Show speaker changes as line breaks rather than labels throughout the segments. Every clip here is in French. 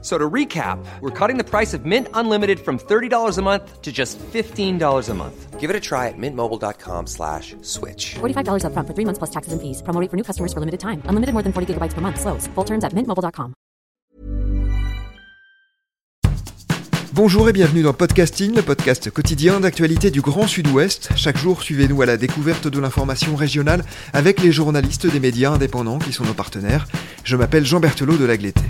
So to recap, we're cutting the price of Mint Unlimited from $30 a month to just $15 a month.
Give it a try at mintmobile.com slash switch.
$45 upfront for three months plus taxes and fees. Promo rate for new customers for limited time. Unlimited more than 40 gigabytes per month. Slows. Full terms at mintmobile.com.
Bonjour et bienvenue dans Podcasting, le podcast quotidien d'actualité du Grand Sud-Ouest. Chaque jour, suivez-nous à la découverte de l'information régionale avec les journalistes des médias indépendants qui sont nos partenaires. Je m'appelle Jean Berthelot de Lagleté.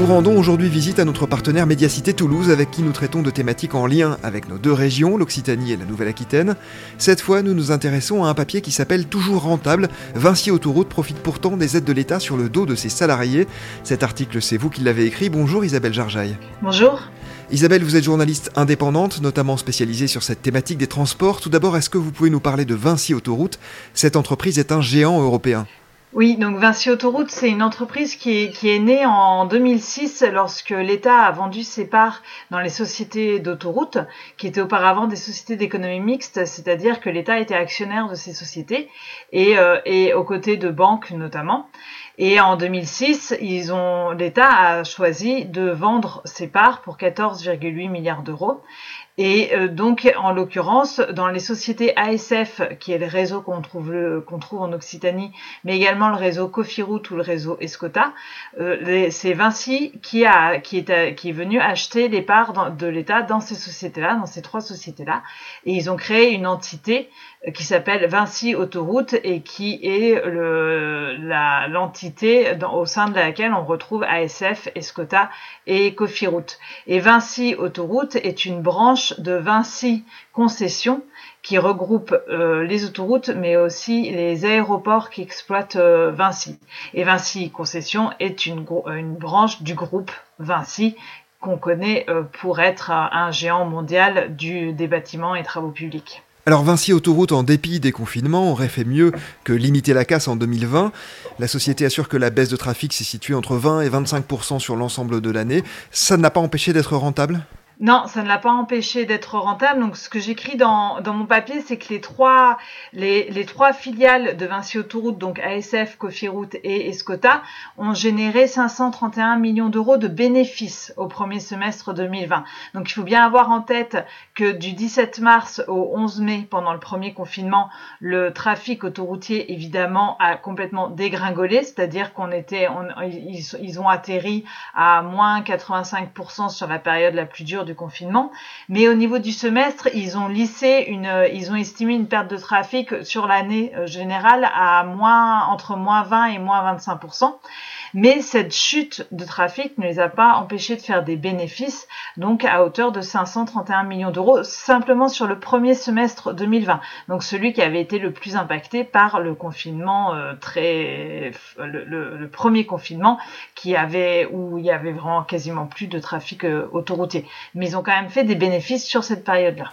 Nous rendons aujourd'hui visite à notre partenaire Médiacité Toulouse avec qui nous traitons de thématiques en lien avec nos deux régions, l'Occitanie et la Nouvelle-Aquitaine. Cette fois, nous nous intéressons à un papier qui s'appelle Toujours rentable. Vinci Autoroute profite pourtant des aides de l'État sur le dos de ses salariés. Cet article, c'est vous qui l'avez écrit. Bonjour Isabelle Jarjaille.
Bonjour.
Isabelle, vous êtes journaliste indépendante, notamment spécialisée sur cette thématique des transports. Tout d'abord, est-ce que vous pouvez nous parler de Vinci Autoroute? Cette entreprise est un géant européen.
Oui, donc Vinci Autoroute, c'est une entreprise qui est, qui est née en 2006 lorsque l'État a vendu ses parts dans les sociétés d'autoroute, qui étaient auparavant des sociétés d'économie mixte, c'est-à-dire que l'État était actionnaire de ces sociétés et, euh, et aux côtés de banques notamment. Et en 2006, ils ont, l'État a choisi de vendre ses parts pour 14,8 milliards d'euros. Et euh, donc, en l'occurrence, dans les sociétés ASF, qui est le réseau qu'on trouve, qu'on trouve en Occitanie, mais également le réseau Cofiroute ou le réseau Escota, euh, c'est Vinci qui, a, qui, est, qui est venu acheter les parts de l'État dans ces sociétés-là, dans ces trois sociétés-là. Et ils ont créé une entité euh, qui s'appelle Vinci Autoroute et qui est le, la, l'entité au sein de laquelle on retrouve ASF, Escota et Cofiroute. Et Vinci Autoroute est une branche de Vinci Concessions qui regroupe euh, les autoroutes mais aussi les aéroports qui exploitent euh, Vinci. Et Vinci Concessions est une, une branche du groupe Vinci qu'on connaît euh, pour être un géant mondial du, des bâtiments et travaux publics.
Alors Vinci Autoroute, en dépit des confinements, aurait fait mieux que limiter la casse en 2020. La société assure que la baisse de trafic s'est située entre 20 et 25% sur l'ensemble de l'année. Ça n'a pas empêché d'être rentable?
Non, ça ne l'a pas empêché d'être rentable. Donc, ce que j'écris dans, mon papier, c'est que les trois, les, les trois filiales de Vinci Autoroute, donc ASF, Cofiroute et Escota, ont généré 531 millions d'euros de bénéfices au premier semestre 2020. Donc, il faut bien avoir en tête que du 17 mars au 11 mai, pendant le premier confinement, le trafic autoroutier, évidemment, a complètement dégringolé. C'est-à-dire qu'on était, ils ont atterri à moins 85% sur la période la plus dure confinement. Mais au niveau du semestre, ils ont lissé une, euh, ils ont estimé une perte de trafic sur l'année euh, générale à moins, entre moins 20 et moins 25 mais cette chute de trafic ne les a pas empêchés de faire des bénéfices, donc à hauteur de 531 millions d'euros, simplement sur le premier semestre 2020. Donc celui qui avait été le plus impacté par le confinement euh, très, le, le, premier confinement qui avait où il y avait vraiment quasiment plus de trafic autoroutier mais ils ont quand même fait des bénéfices sur cette période-là.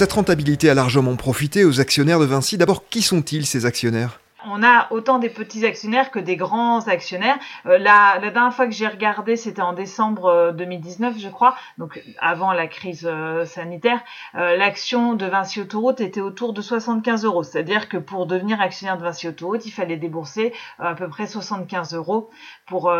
Cette rentabilité a largement profité aux actionnaires de Vinci. D'abord, qui sont-ils ces actionnaires?
On a autant des petits actionnaires que des grands actionnaires. Euh, la, dernière fois que j'ai regardé, c'était en décembre 2019, je crois, donc avant la crise sanitaire. L'action de Vinci Autoroute était autour de 75 euros. C'est-à-dire que pour devenir actionnaire de Vinci Autoroute, il fallait débourser à peu près 75 euros pour,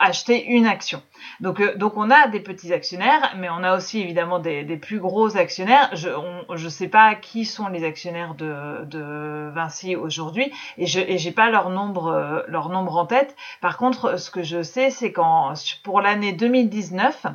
acheter une action. Donc, on a des petits actionnaires, mais on a aussi évidemment des, plus gros actionnaires. Je ne sais pas qui sont les actionnaires de, Vinci aujourd'hui je n'ai pas leur nombre, euh, leur nombre en tête. Par contre, ce que je sais, c'est qu'en pour l'année 2019,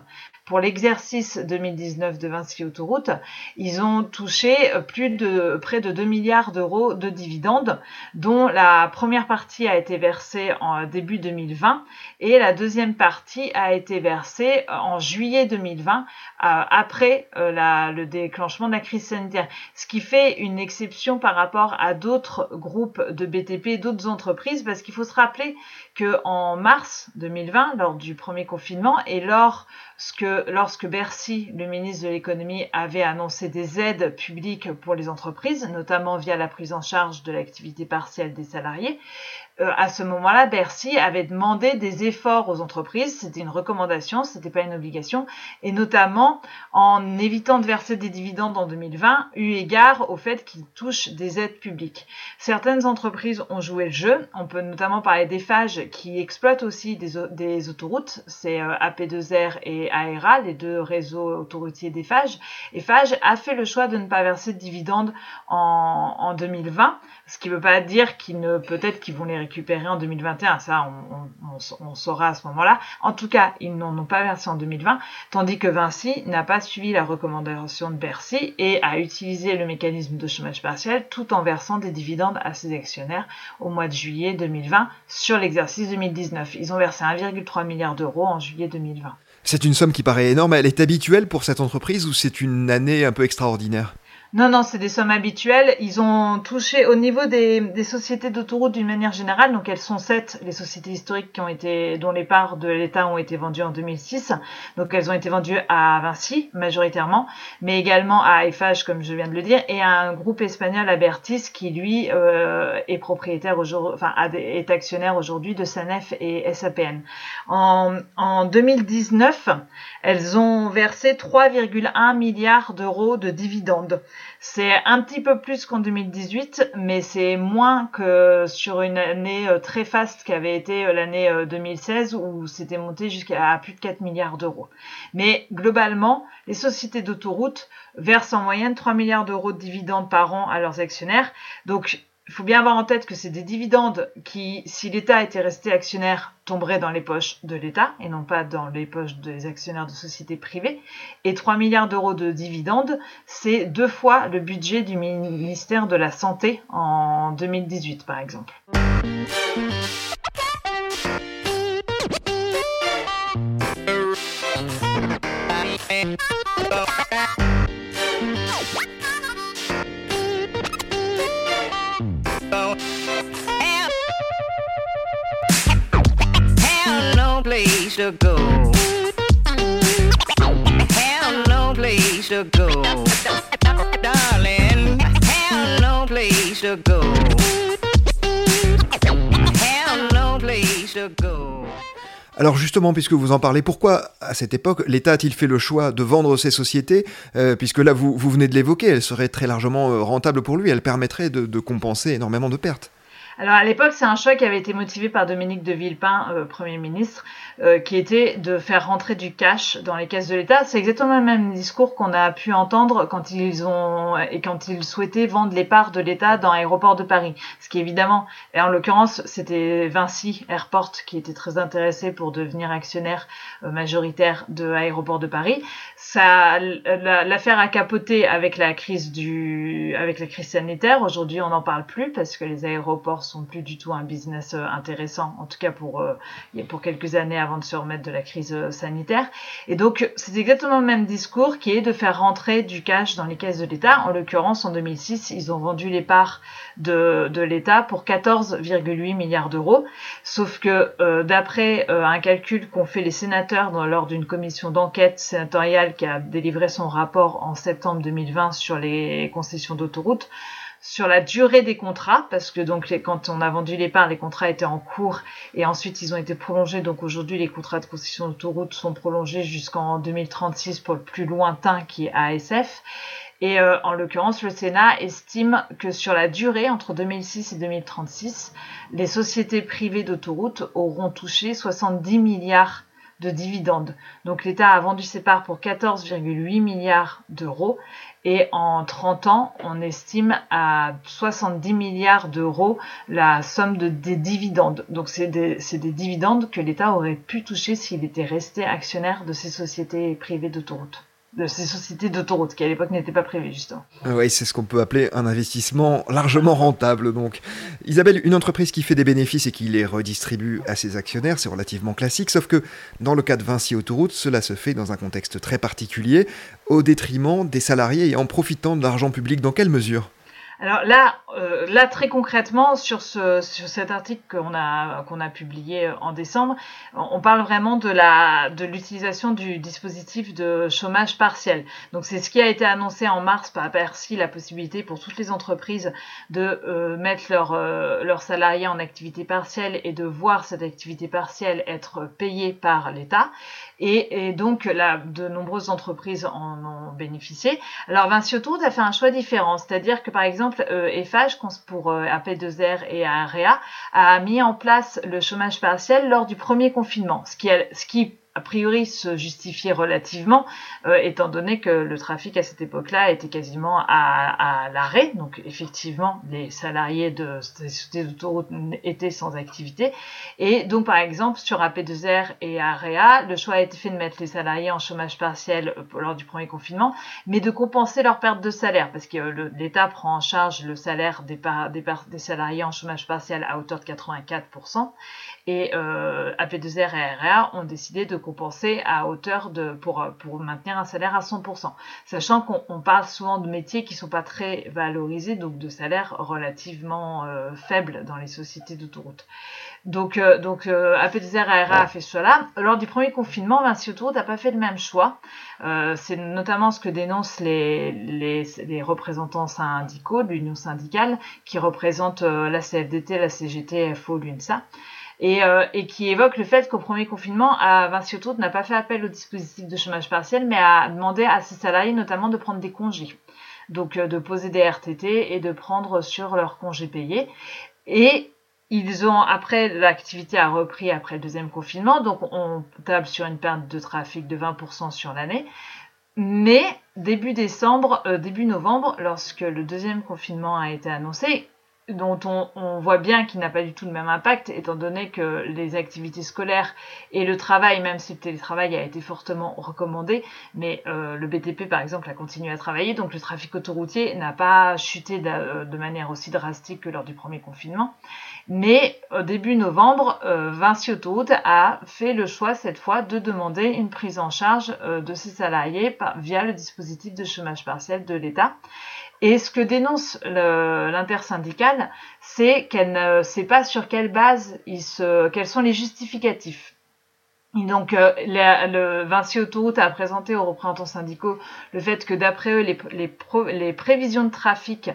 pour l'exercice 2019 de Vinci Autoroute, ils ont touché plus de près de 2 milliards d'euros de dividendes, dont la première partie a été versée en début 2020 et la deuxième partie a été versée en juillet 2020 euh, après euh, le déclenchement de la crise sanitaire, ce qui fait une exception par rapport à d'autres groupes de BTP, d'autres entreprises, parce qu'il faut se rappeler que en mars 2020, lors du premier confinement et lors que lorsque Bercy, le ministre de l'économie, avait annoncé des aides publiques pour les entreprises, notamment via la prise en charge de l'activité partielle des salariés, euh, à ce moment-là, Bercy avait demandé des efforts aux entreprises. C'était une recommandation, c'était pas une obligation, et notamment en évitant de verser des dividendes en 2020, eu égard au fait qu'ils touchent des aides publiques. Certaines entreprises ont joué le jeu. On peut notamment parler d'Eiffage qui exploitent aussi des, des autoroutes. C'est euh, AP2R et AERA, les deux réseaux autoroutiers d'Eiffage. Eiffage a fait le choix de ne pas verser de dividendes en, en 2020, ce qui ne veut pas dire qu'ils ne peut-être qu'ils vont les récupérer en 2021. Ça, on, on, saura à ce moment-là. En tout cas, ils n'en ont pas versé en 2020, tandis que Vinci n'a pas suivi la recommandation de Bercy et a utilisé le mécanisme de chômage partiel tout en versant des dividendes à ses actionnaires au mois de juillet 2020 sur l'exercice 2019. Ils ont versé 1,3 milliard d'euros en juillet 2020.
C'est une somme qui paraît énorme. Elle est habituelle pour cette entreprise ou c'est une année un peu extraordinaire?
Non, non, c'est des sommes habituelles. Ils ont touché au niveau des, sociétés d'autoroute d'une manière générale. Donc elles sont sept, les sociétés historiques qui ont été, dont les parts de l'État ont été vendues en 2006. Donc elles ont été vendues à Vinci majoritairement, mais également à Eiffage comme je viens de le dire, et à un groupe espagnol Abertis qui lui euh, est propriétaire aujourd'hui, enfin est actionnaire aujourd'hui de Sanef et SAPN. En, en 2019, elles ont versé 3,1 milliards d'euros de dividendes. C'est un petit peu plus qu'en 2018, mais c'est moins que sur une année euh, très faste qui avait été euh, l'année 2016 euh, où c'était monté jusqu'à plus de 4 milliards d'euros. Mais globalement, les sociétés d'autoroute versent en moyenne 3 milliards d'euros de dividendes par an à leurs actionnaires. Donc il faut bien avoir en tête que c'est des dividendes qui, si l'État était resté actionnaire, tomberaient dans les poches de l'État et non pas dans les poches des actionnaires de sociétés privées. Et 3 milliards d'euros de dividendes, c'est deux fois le budget du ministère de la Santé en 2018, par exemple.
Alors justement, puisque vous en parlez, pourquoi à cette époque l'État a-t-il fait le choix de vendre ces sociétés euh, Puisque là, vous, vous venez de l'évoquer, elles seraient très largement euh, rentables pour lui, elles permettraient de compenser énormément de pertes.
Alors à l'époque, c'est un choix qui avait été motivé par Dominique de Villepin, euh, Premier ministre, euh, qui était de faire rentrer du cash dans les caisses de l'État. C'est exactement le même discours qu'on a pu entendre quand ils ont et quand ils souhaitaient vendre les parts de l'État dans l'aéroport de Paris. Ce qui évidemment, et en l'occurrence, c'était Vinci Airport qui était très intéressé pour devenir actionnaire euh, majoritaire de l'aéroport de Paris. Ça, l'affaire a capoté avec la crise du, avec la crise sanitaire. Aujourd'hui, on n'en parle plus parce que les aéroports sont plus du tout un business euh, intéressant, en tout cas pour, euh, pour quelques années avant de se remettre de la crise euh, sanitaire. Et donc, c'est exactement le même discours qui est de faire rentrer du cash dans les caisses de l'État. En l'occurrence, en 2006, ils ont vendu les parts de, l'État pour 14,8 milliards d'euros. Sauf que d'après un calcul qu'ont fait les sénateurs lors d'une commission d'enquête sénatoriale qui a délivré son rapport en septembre 2020 sur les concessions d'autoroutes, sur la durée des contrats, parce que donc quand on a vendu les parts, les contrats étaient en cours et ensuite ils ont été prolongés. Donc aujourd'hui, les contrats de concession d'autoroute sont prolongés jusqu'en 2036 pour le plus lointain qui est ASF. Et euh, en l'occurrence, le Sénat estime que sur la durée, entre 2006 et 2036, les sociétés privées d'autoroutes auront touché 70 milliards de dividendes. Donc l'État a vendu ses parts pour 14,8 milliards d'euros et en 30 ans, on estime à 70 milliards d'euros la somme de, des dividendes. Donc c'est des, des dividendes que l'État aurait pu toucher s'il était resté actionnaire de ces sociétés privées d'autoroutes de ces sociétés d'autoroutes qui à l'époque n'étaient pas prévues justement.
Ah oui, c'est ce qu'on peut appeler un investissement largement rentable donc. Isabelle, une entreprise qui fait des bénéfices et qui les redistribue à ses actionnaires, c'est relativement classique, sauf que dans le cas de Vinci Autoroute, cela se fait dans un contexte très particulier, au détriment des salariés et en profitant de l'argent public. Dans quelle mesure?
Alors là, euh, là très concrètement sur ce sur cet article qu'on a qu'on a publié en décembre, on parle vraiment de la de l'utilisation du dispositif de chômage partiel. Donc c'est ce qui a été annoncé en mars par Bercy, la possibilité pour toutes les entreprises de euh, mettre leurs euh, leurs salariés en activité partielle et de voir cette activité partielle être payée par l'État. Et, et, donc là, de nombreuses entreprises en ont bénéficié. Alors Vinci Autoroute a fait un choix différent, c'est-à-dire que par exemple euh, EFH pour euh, AP2R et AREA a mis en place le chômage partiel lors du premier confinement, ce qui, ce qui a priori se justifier relativement, euh, étant donné que le trafic à cette époque-là était quasiment à, l'arrêt. Donc effectivement, les salariés de sociétés d'autoroute étaient sans activité. Et donc par exemple, sur AP2R et AREA, le choix a été fait de mettre les salariés en chômage partiel euh, lors du premier confinement, mais de compenser leur perte de salaire, parce que l'État prend en charge le salaire des, des, des salariés en chômage partiel à hauteur de 84%. Et euh, AP2R et AREA ont décidé de compenser à hauteur de pour, pour maintenir un salaire à 100%. Sachant qu'on parle souvent de métiers qui sont pas très valorisés, donc de salaires relativement euh, faibles dans les sociétés d'autoroute. Donc, euh, donc euh, AP2R et AREA a fait cela. Lors du premier confinement, Vinci Autoroute n'a pas fait le même choix. Euh, c'est notamment ce que dénoncent les, les, les représentants syndicaux de l'union syndicale qui représentent la CFDT, la CGT, FO, l'UNSA et, euh, et qui évoque le fait qu'au premier confinement, Vinci Autoroute n'a pas fait appel au dispositif de chômage partiel, mais a demandé à ses salariés notamment de prendre des congés. Donc euh, de poser des RTT et de prendre sur leurs congés payés. Et ils ont, après, l'activité a repris après le deuxième confinement, donc on table sur une perte de trafic de 20% sur l'année. Mais début décembre, euh, début novembre, lorsque le deuxième confinement a été annoncé, dont on, voit bien qu'il n'a pas du tout le même impact, étant donné que les activités scolaires et le travail, même si le télétravail a été fortement recommandé, mais euh, le BTP par exemple a continué à travailler, donc le trafic autoroutier n'a pas chuté de, euh, de, manière aussi drastique que lors du premier confinement. Mais au début novembre, euh, Vinci Autoroute a fait le choix cette fois de demander une prise en charge euh, de ses salariés via le dispositif de chômage partiel de l'État. Et ce que dénonce l'intersyndicale, c'est qu'elle ne sait pas sur quelle base ils se, quels sont les justificatifs. Et donc, euh, le Vinci Autoroute a présenté aux représentants syndicaux le fait que d'après eux, les, prévisions de trafic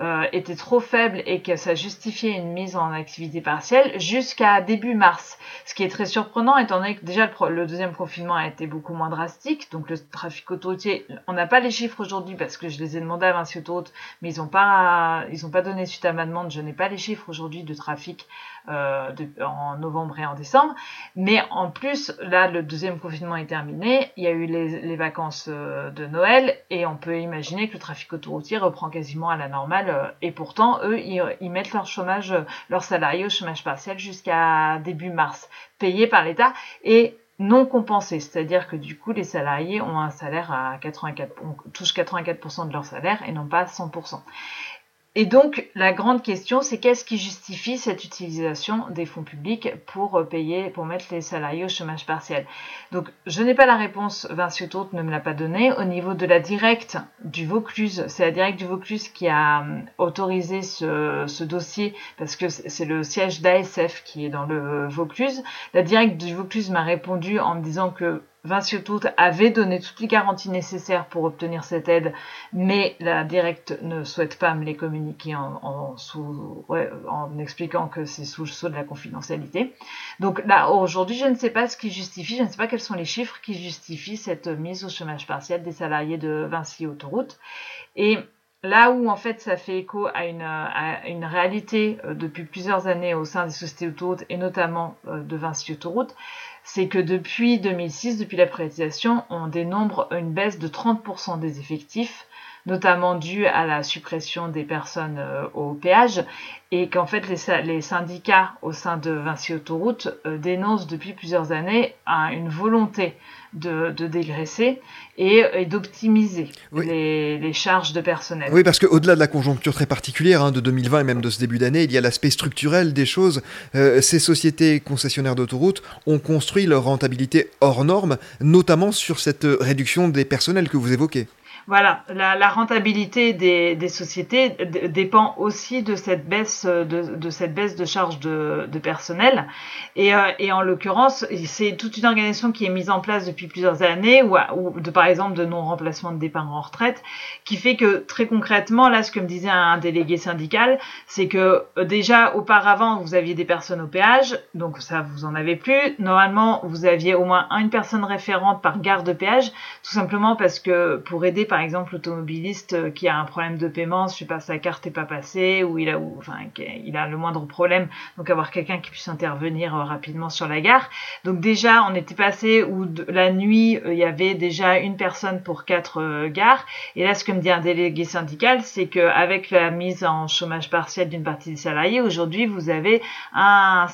euh, était trop faible et que ça justifiait une mise en activité partielle jusqu'à début mars. Ce qui est très surprenant étant donné que déjà le, deuxième confinement a été beaucoup moins drastique. Donc le trafic autoroutier, on n'a pas les chiffres aujourd'hui parce que je les ai demandés à Vinci Autoroute, mais ils n'ont pas, pas donné suite à ma demande. Je n'ai pas les chiffres aujourd'hui de trafic euh, en novembre et en décembre. Mais en plus, là, le deuxième confinement est terminé. Il y a eu les, les vacances euh, de Noël et on peut imaginer que le trafic autoroutier reprend quasiment à la normale euh, et pourtant, eux, ils, mettent leur chômage, leurs salariés au chômage partiel jusqu'à début mars, payés par l'État et non compensés. C'est-à-dire que du coup, les salariés ont un salaire à 84, on touche 84% de leur salaire et non pas 100%. Et donc, la grande question, c'est qu'est-ce qui justifie cette utilisation des fonds publics pour euh, payer, pour mettre les salariés au chômage partiel? Donc, je n'ai pas la réponse, Vinci Autoroute ne me l'a pas donnée. Au niveau de la directe du Vaucluse, c'est la directe du Vaucluse qui a euh, autorisé ce, ce dossier parce que c'est le siège d'ASF qui est dans le Vaucluse. La directe du Vaucluse m'a répondu en me disant que Vinci Autoroute avait donné toutes les garanties nécessaires pour obtenir cette aide, mais la directe ne souhaite pas me les communiquer en, sous, en expliquant que c'est sous le sceau de la confidentialité. Donc là, aujourd'hui, je ne sais pas ce qui justifie, je ne sais pas quels sont les chiffres qui justifient cette mise au chômage partiel des salariés de Vinci Autoroute. Et Là où en fait ça fait écho à une, à une réalité euh, depuis plusieurs années au sein des sociétés autoroutes et notamment euh, de Vinci Autoroute, c'est que depuis 2006, depuis la privatisation, on dénombre une baisse de 30% des effectifs, notamment due à la suppression des personnes euh, au péage, et qu'en fait les, les, syndicats au sein de Vinci Autoroute dénoncent depuis plusieurs années une volonté de, dégraisser et, d'optimiser les, charges de personnel.
Oui, parce qu'au-delà de la conjoncture très particulière hein, de 2020 et même de ce début d'année, il y a l'aspect structurel des choses. Euh, ces sociétés concessionnaires d'autoroutes ont construit leur rentabilité hors norme, notamment sur cette réduction des personnels que vous évoquez.
Voilà, la, rentabilité des, sociétés dépend aussi de cette baisse de, de cette baisse de charges de, personnel. Et, euh, et en l'occurrence, c'est toute une organisation qui est mise en place depuis plusieurs années, ou, par exemple de non-remplacement de départ en retraite, qui fait que très concrètement, là, ce que me disait un délégué syndical, c'est que euh, déjà auparavant, vous aviez des personnes au péage, donc ça, vous en avez plus. Normalement, vous aviez au moins une personne référente par gare de péage, tout simplement parce que pour aider par exemple l'automobiliste euh, qui a un problème de paiement, je sais pas, sa carte n'est pas passée ou il a, enfin, il a le moindre problème, donc avoir quelqu'un qui puisse intervenir euh, rapidement sur la gare. Donc déjà, on était passé où la nuit euh, il y avait déjà une personne pour quatre gares. Et là, ce que me dit un délégué syndical, c'est qu'avec la mise en chômage partiel d'une partie des salariés, aujourd'hui vous avez un,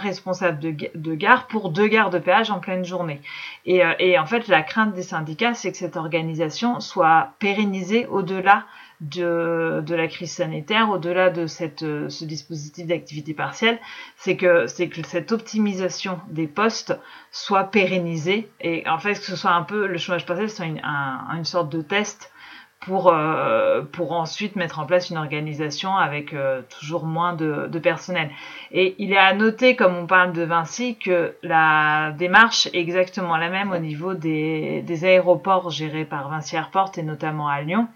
responsable de, gare pour deux gares de péage en pleine journée. Et en fait, la crainte des syndicats, c'est que cette organisation soit pérennisé au-delà de, la crise sanitaire, au-delà de cette, ce dispositif d'activité partielle, c'est que, c'est que cette optimisation des postes soit pérennisée. Et en fait que ce soit un peu le chômage partiel soit une, une sorte de test pour, euh, pour ensuite mettre en place une organisation avec euh, toujours moins de, de, personnel. Et il est à noter, comme on parle de Vinci, que la démarche est exactement la même au niveau des, des aéroports gérés par Vinci Airport et notamment à Lyon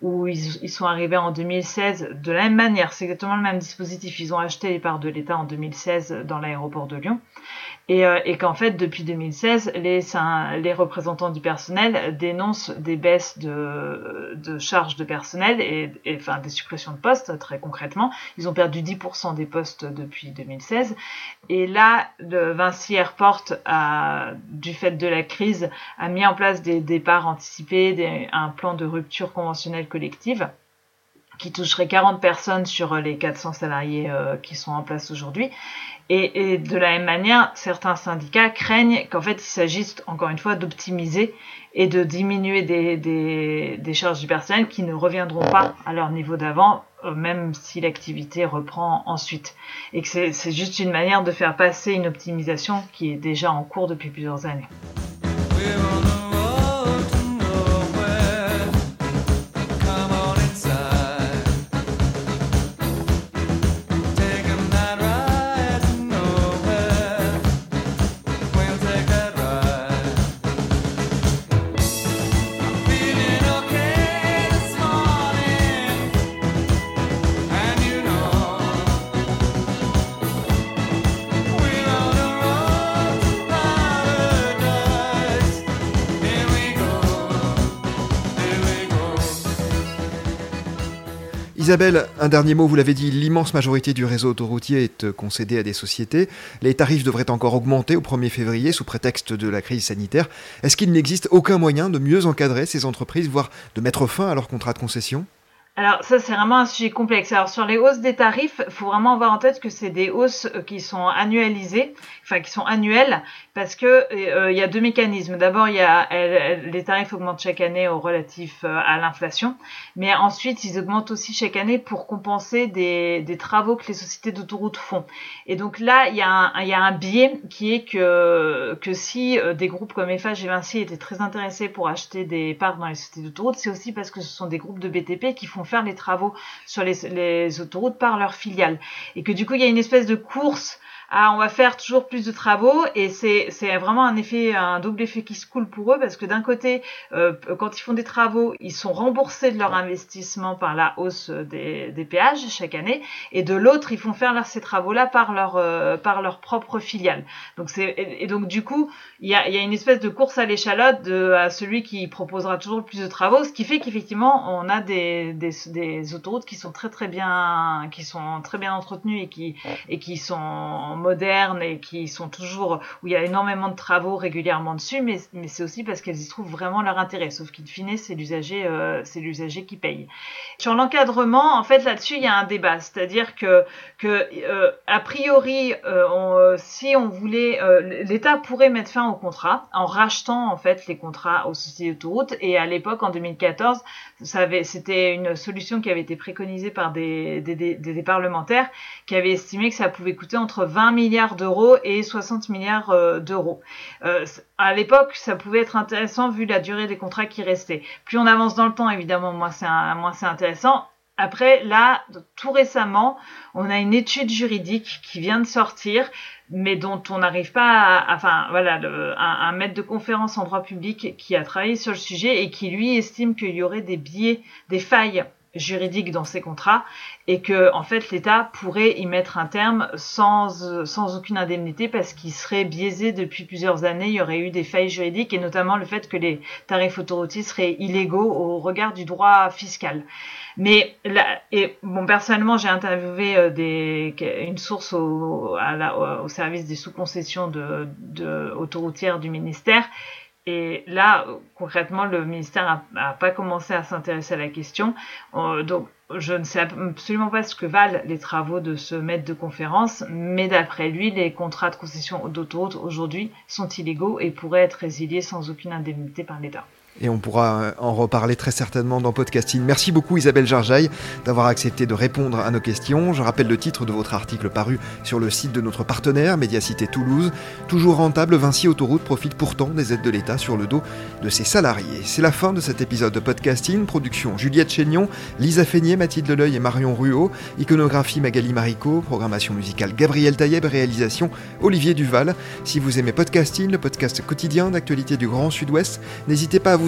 où ils, ils, sont arrivés en 2016 de la même manière, c'est exactement le même dispositif. Ils ont acheté les parts de l'État en 2016 dans l'aéroport de Lyon et, euh, et qu'en fait depuis 2016 les, les représentants du personnel dénoncent des baisses de, charges de personnel et, enfin des suppressions de postes très concrètement. Ils ont perdu 10% des postes depuis 2016 et là le Vinci Airport du fait de la crise a mis en place des départs anticipés des, un plan de rupture conventionnelle collective qui toucherait 40 personnes sur les 400 salariés euh, qui sont en place aujourd'hui. Et, de la même manière, certains syndicats craignent qu'en fait il s'agisse encore une fois d'optimiser et de diminuer des, des, des, charges du personnel qui ne reviendront pas à leur niveau d'avant, euh, même si l'activité reprend ensuite. Et que c'est juste une manière de faire passer une optimisation qui est déjà en cours depuis plusieurs années.
Isabelle, un dernier mot, vous l'avez dit, l'immense majorité du réseau autoroutier est euh, concédée à des sociétés. Les tarifs devraient encore augmenter au 1er février sous prétexte de la crise sanitaire. Est-ce qu'il n'existe aucun moyen de mieux encadrer ces entreprises, voire de mettre fin à leurs contrats de concession?
Alors ça c'est vraiment un sujet complexe. Alors sur les hausses des tarifs, faut vraiment avoir en tête que c'est des hausses euh, qui sont annualisées, enfin qui sont annuelles, parce que euh, il y a deux mécanismes. D'abord il y a les tarifs augmentent chaque année au relatif euh, à l'inflation, mais ensuite ils augmentent aussi chaque année pour compenser des, travaux que les sociétés d'autoroutes font. Et donc là il y a un, biais qui est que que si des groupes comme Eiffage et Vinci étaient très intéressés pour acheter des parts dans les sociétés d'autoroutes, c'est aussi parce que ce sont des groupes de BTP qui font faire les travaux sur les, autoroutes par leurs filiales. Et que du coup, il y a une espèce de course ah on va faire toujours plus de travaux et c'est c'est vraiment un effet un double effet qui se coule pour eux parce que d'un côté euh, quand ils font des travaux ils sont remboursés de leur investissement par la hausse des, des péages chaque année et de l'autre ils font faire ces travaux là par leur euh, par leur propre filiale. Donc c'est et, donc du coup il y a, y a une espèce de course à l'échalote de à celui qui proposera toujours plus de travaux ce qui fait qu'effectivement on a des, des, des autoroutes qui sont très très bien qui sont très bien entretenues et qui et qui sont modernes et qui sont toujours où il y a énormément de travaux régulièrement dessus, mais, mais c'est aussi parce qu'elles y trouvent vraiment leur intérêt. Sauf qu'in fine, c'est l'usager, euh, c'est l'usager qui paye. Sur l'encadrement, en fait, là-dessus, il y a un débat, c'est-à-dire que que euh, a priori, euh, si on voulait, l'État pourrait mettre fin au contrat en rachetant en fait les contrats aux sociétés d'autoroutes. Et à l'époque, en 2014, c'était une solution qui avait été préconisée par des, des parlementaires qui avaient estimé que ça pouvait coûter entre 20 milliards d'euros et 60 milliards euh, d'euros. Euh, à l'époque, ça pouvait être intéressant vu la durée des contrats qui restaient. Plus on avance dans le temps, évidemment, moins c'est intéressant. Après, là, tout récemment, on a une étude juridique qui vient de sortir, mais dont on n'arrive pas à, enfin, voilà, un, maître de conférence en droit public qui a travaillé sur le sujet et qui lui estime qu'il y aurait des biais, des failles juridiques dans ces contrats et que en fait l'État pourrait y mettre un terme sans, sans aucune indemnité parce qu'il serait biaisé depuis plusieurs années, il y aurait eu des failles juridiques et notamment le fait que les tarifs autoroutiers seraient illégaux au regard du droit fiscal. Mais et bon personnellement j'ai interviewé euh, une source au, service des sous-concessions autoroutières du ministère et là, concrètement, le ministère n'a pas commencé à s'intéresser à la question. Euh, donc, je ne sais absolument pas ce que valent les travaux de ce maître de conférence, mais d'après lui, les contrats de concession d'autoroute aujourd'hui sont illégaux et pourraient être résiliés sans aucune indemnité par l'État
et on pourra euh, en reparler très certainement dans Podcasting. Merci beaucoup Isabelle Jarjaille d'avoir accepté de répondre à nos questions. Je rappelle le titre de votre article paru sur le site de notre partenaire Médiacité Toulouse. Toujours rentable, Vinci Autoroute profite pourtant des aides de l'État sur le dos de ses salariés. C'est la fin de cet épisode de Podcasting. Production Juliette Chénion, Lisa Feignet, Mathilde Leleuil et Marion Ruot. Iconographie Magali Marico. Programmation musicale Gabriel Taïeb. Réalisation Olivier Duval. Si vous aimez Podcasting, le podcast quotidien d'actualité du Grand Sud-Ouest, n'hésitez pas à vous